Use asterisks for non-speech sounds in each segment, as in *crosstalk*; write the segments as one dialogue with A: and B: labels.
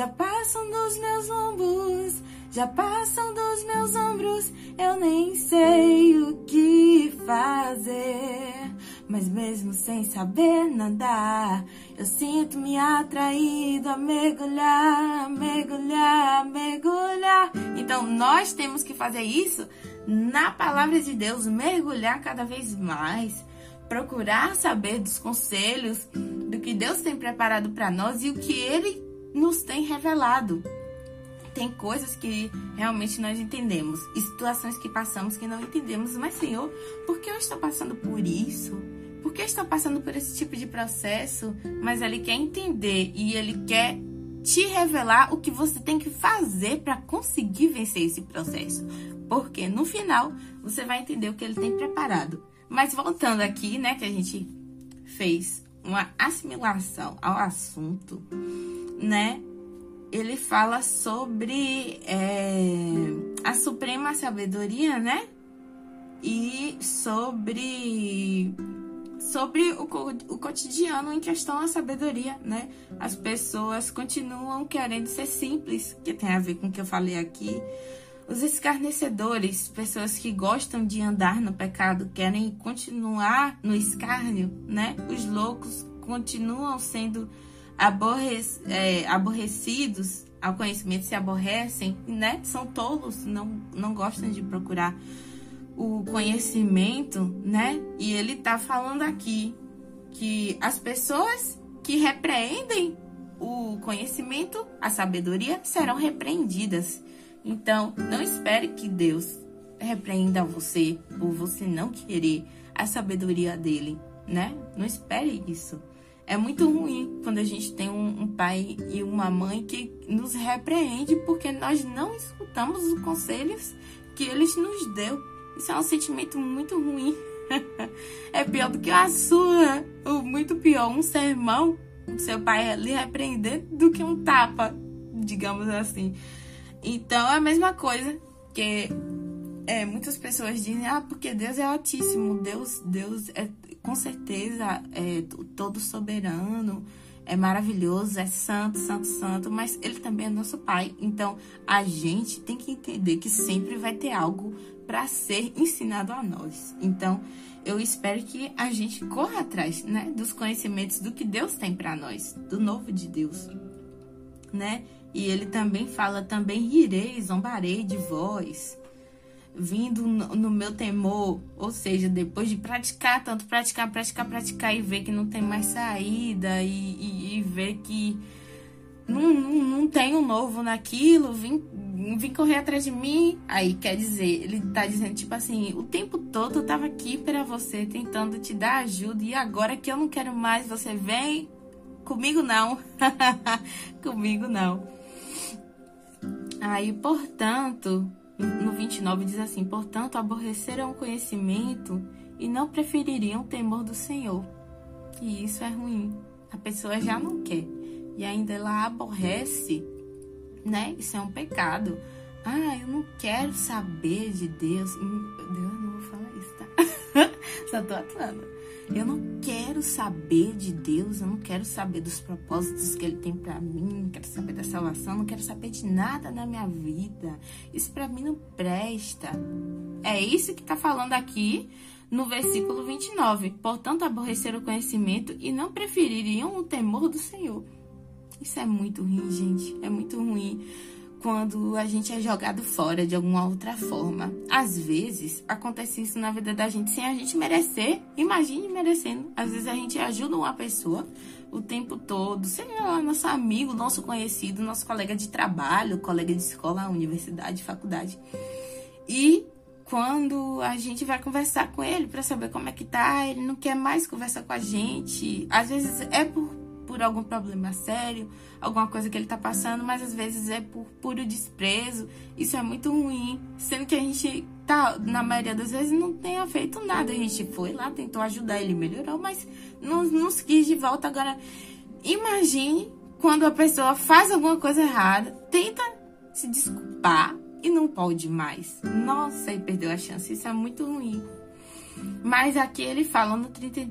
A: já passam dos meus lombos, já passam dos meus ombros, eu nem sei o que fazer. Mas mesmo sem saber nadar, eu sinto-me atraído a mergulhar, mergulhar, mergulhar. Então nós temos que fazer isso na palavra de Deus, mergulhar cada vez mais, procurar saber dos conselhos, do que Deus tem preparado para nós e o que Ele nos tem revelado. Tem coisas que realmente nós entendemos, e situações que passamos que não entendemos, mas Senhor, por que eu estou passando por isso? Por que estou passando por esse tipo de processo? Mas Ele quer entender e Ele quer te revelar o que você tem que fazer para conseguir vencer esse processo. Porque no final você vai entender o que ele tem preparado. Mas voltando aqui, né, que a gente fez uma assimilação ao assunto, né? Ele fala sobre é, a suprema sabedoria, né? E sobre sobre o, o cotidiano em questão à sabedoria, né? As pessoas continuam querendo ser simples, que tem a ver com o que eu falei aqui. Os escarnecedores, pessoas que gostam de andar no pecado, querem continuar no escárnio, né? Os loucos continuam sendo aborre é, aborrecidos ao conhecimento, se aborrecem, né? São tolos, não, não gostam de procurar o conhecimento, né? E ele tá falando aqui que as pessoas que repreendem o conhecimento, a sabedoria, serão repreendidas. Então, não espere que Deus repreenda você por você não querer a sabedoria dele, né? Não espere isso. É muito ruim quando a gente tem um, um, pai e uma mãe que nos repreende porque nós não escutamos os conselhos que eles nos deu. Isso é um sentimento muito ruim. *laughs* é pior do que a sua. Ou muito pior, um sermão, seu pai lhe repreender, do que um tapa, digamos assim. Então é a mesma coisa que é, muitas pessoas dizem, ah, porque Deus é altíssimo, Deus, Deus é com certeza é todo soberano, é maravilhoso, é santo, santo, santo, mas ele também é nosso pai. Então a gente tem que entender que sempre vai ter algo para ser ensinado a nós. Então, eu espero que a gente corra atrás, né, dos conhecimentos do que Deus tem para nós, do novo de Deus, né? E ele também fala também irei, zombarei de vós, vindo no, meu temor, ou seja, depois de praticar tanto praticar, praticar, praticar e ver que não tem mais saída e, e, e ver que não, não, não tem um novo naquilo, vim, vim correr atrás de mim. Aí quer dizer, ele tá dizendo, tipo assim, o tempo todo eu tava aqui para você, tentando te dar ajuda, e agora que eu não quero mais, você vem. Comigo não. *laughs* Comigo não. Aí, portanto, no 29 diz assim: portanto, aborreceram o conhecimento e não prefeririam o temor do Senhor. E isso é ruim. A pessoa já não quer e ainda ela aborrece, né? Isso é um pecado. Ah, eu não quero saber de Deus. Hum, Deus, não vou falar isso, tá? *laughs* Só tô atuando. Eu não quero saber de Deus, eu não quero saber dos propósitos que Ele tem para mim, não quero saber da salvação, não quero saber de nada na minha vida. Isso para mim não presta. É isso que tá falando aqui no versículo 29. Portanto, aborreceram o conhecimento e não prefeririam o temor do Senhor. Isso é muito ruim, gente. É muito ruim quando a gente é jogado fora de alguma outra forma. Às vezes, acontece isso na vida da gente sem a gente merecer. Imagine merecendo. Às vezes a gente ajuda uma pessoa o tempo todo, seja lá nosso amigo, nosso conhecido, nosso colega de trabalho, colega de escola, universidade, faculdade. E quando a gente vai conversar com ele para saber como é que tá, ele não quer mais conversar com a gente. Às vezes é por por algum problema sério, alguma coisa que ele tá passando, mas às vezes é por puro desprezo. Isso é muito ruim, sendo que a gente tá, na maioria das vezes, não tenha feito nada. A gente foi lá, tentou ajudar, ele melhorou, mas não nos quis de volta. Agora, imagine quando a pessoa faz alguma coisa errada, tenta se desculpar e não pode mais. Nossa, e perdeu a chance. Isso é muito ruim. Mas aqui ele fala no, 30,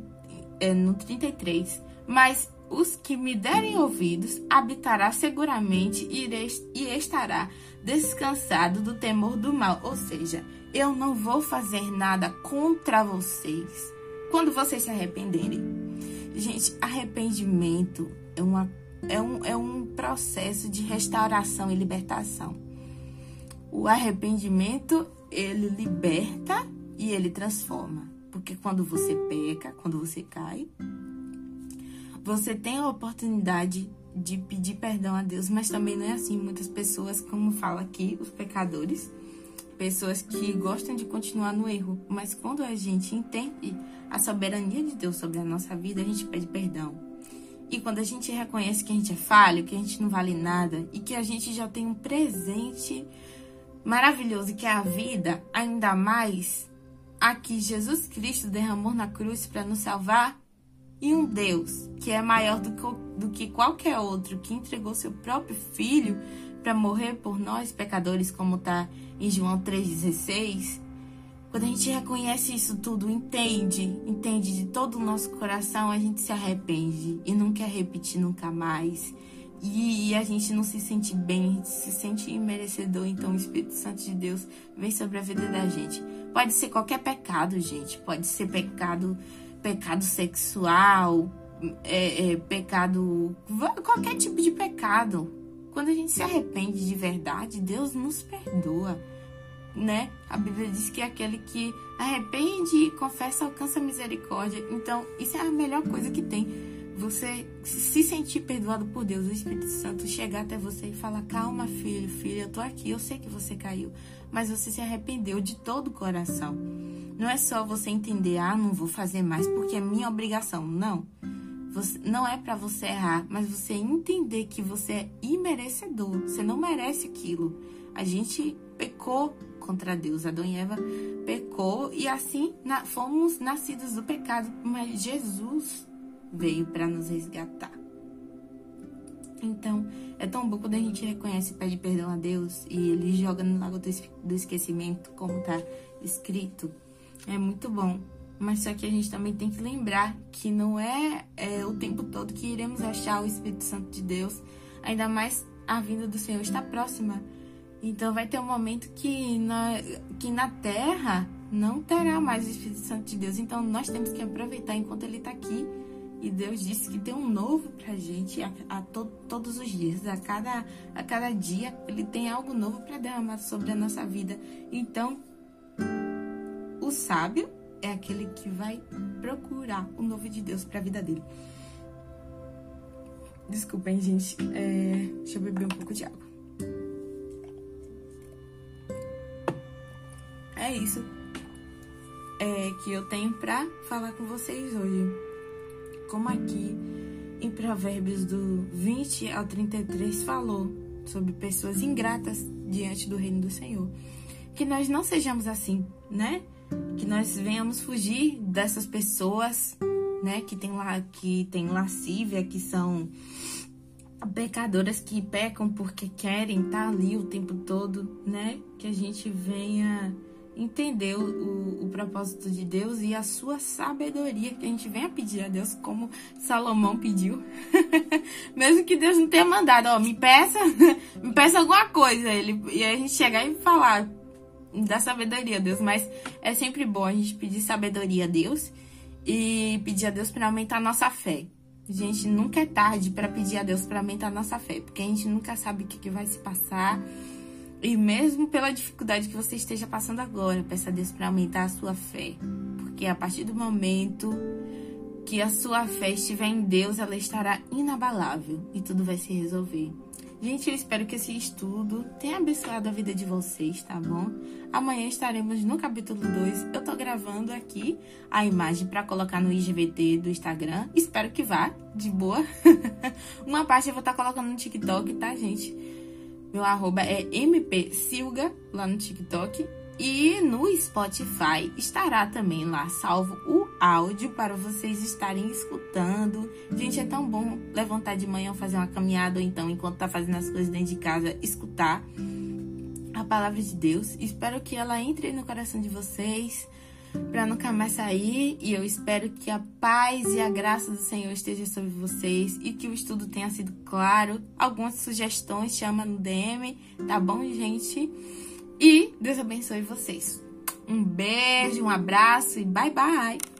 A: é, no 33. Mas os que me derem ouvidos habitará seguramente e estará descansado do temor do mal. Ou seja, eu não vou fazer nada contra vocês quando vocês se arrependerem. Gente, arrependimento é, uma, é, um, é um processo de restauração e libertação. O arrependimento, ele liberta e ele transforma. Porque quando você peca, quando você cai, você tem a oportunidade de pedir perdão a Deus, mas também não é assim. Muitas pessoas, como fala aqui, os pecadores, pessoas que gostam de continuar no erro, mas quando a gente entende a soberania de Deus sobre a nossa vida, a gente pede perdão. E quando a gente reconhece que a gente é falho, que a gente não vale nada e que a gente já tem um presente maravilhoso que é a vida, ainda mais aqui Jesus Cristo derramou na cruz para nos salvar, e um Deus que é maior do que, qualquer outro, que entregou seu próprio filho para morrer por nós pecadores, como está em João 3,16. Quando a gente reconhece isso tudo, entende, entende de todo o nosso coração, a gente se arrepende e não quer repetir nunca mais. E, e a gente não se sente bem, a gente se sente imerecedor. Então o Espírito Santo de Deus vem sobre a vida da gente. Pode ser qualquer pecado, gente. Pode ser pecado pecado sexual, é, é, pecado. qualquer tipo de pecado. Quando a gente se arrepende de verdade, Deus nos perdoa. Né? A Bíblia diz que aquele que arrepende e confessa alcança misericórdia. Então, isso é a melhor coisa que tem. Você se sentir perdoado por Deus, o Espírito Santo chegar até você e falar: Calma, filho, filha, eu tô aqui, eu sei que você caiu, mas você se arrependeu de todo o coração. Não é só você entender, ah, não vou fazer mais porque é minha obrigação. Não. Você, não é para você errar, mas você entender que você é imerecedor. Você não merece aquilo. A gente pecou contra Deus. Adão e Eva pecou e assim na, fomos nascidos do pecado, mas Jesus veio para nos resgatar. Então, é tão bom quando a gente reconhece e pede perdão a Deus e ele joga no lago do esquecimento, como tá escrito. É muito bom. Mas só que a gente também tem que lembrar que não é, é o tempo todo que iremos achar o Espírito Santo de Deus. Ainda mais a vinda do Senhor está próxima. Então vai ter um momento que na, que na terra não terá mais o Espírito Santo de Deus. Então nós temos que aproveitar enquanto ele está aqui. E Deus disse que tem um novo pra gente a, a to, todos os dias. A cada, a cada dia ele tem algo novo para derramar sobre a nossa vida. Então o sábio é aquele que vai procurar o novo de Deus para a vida dele. Desculpem, gente. É... Deixa eu beber um pouco de água. É isso é, que eu tenho para falar com vocês hoje. Como aqui em Provérbios do 20 ao 33 falou sobre pessoas ingratas diante do reino do Senhor. Que nós não sejamos assim, né? que nós venhamos fugir dessas pessoas, né, que tem lá que tem lascívia, que são pecadoras que pecam porque querem estar tá ali o tempo todo, né? Que a gente venha entender o, o, propósito de Deus e a sua sabedoria, que a gente venha pedir a Deus como Salomão pediu. *laughs* Mesmo que Deus não tenha mandado, ó, me peça, *laughs* me peça alguma coisa. Ele, e a gente chegar e falar, da sabedoria Deus, mas é sempre bom a gente pedir sabedoria a Deus e pedir a Deus para aumentar a nossa fé. Gente, nunca é tarde para pedir a Deus para aumentar a nossa fé, porque a gente nunca sabe o que, que vai se passar. E mesmo pela dificuldade que você esteja passando agora, peça a Deus para aumentar a sua fé. Porque a partir do momento que a sua fé estiver em Deus, ela estará inabalável e tudo vai se resolver. Gente, eu espero que esse estudo tenha abençoado a vida de vocês, tá bom? Amanhã estaremos no capítulo 2. Eu tô gravando aqui a imagem para colocar no IGVT do Instagram. Espero que vá, de boa. *laughs* Uma parte eu vou estar tá colocando no TikTok, tá, gente? Meu arroba é mpsilga lá no TikTok. E no Spotify estará também lá salvo o áudio para vocês estarem escutando. Gente, é tão bom levantar de manhã, fazer uma caminhada ou então, enquanto tá fazendo as coisas dentro de casa, escutar a palavra de Deus. Espero que ela entre no coração de vocês para nunca mais sair. E eu espero que a paz e a graça do Senhor esteja sobre vocês e que o estudo tenha sido claro. Algumas sugestões chama no DM, tá bom, gente? E Deus abençoe vocês. Um beijo, um abraço e bye bye!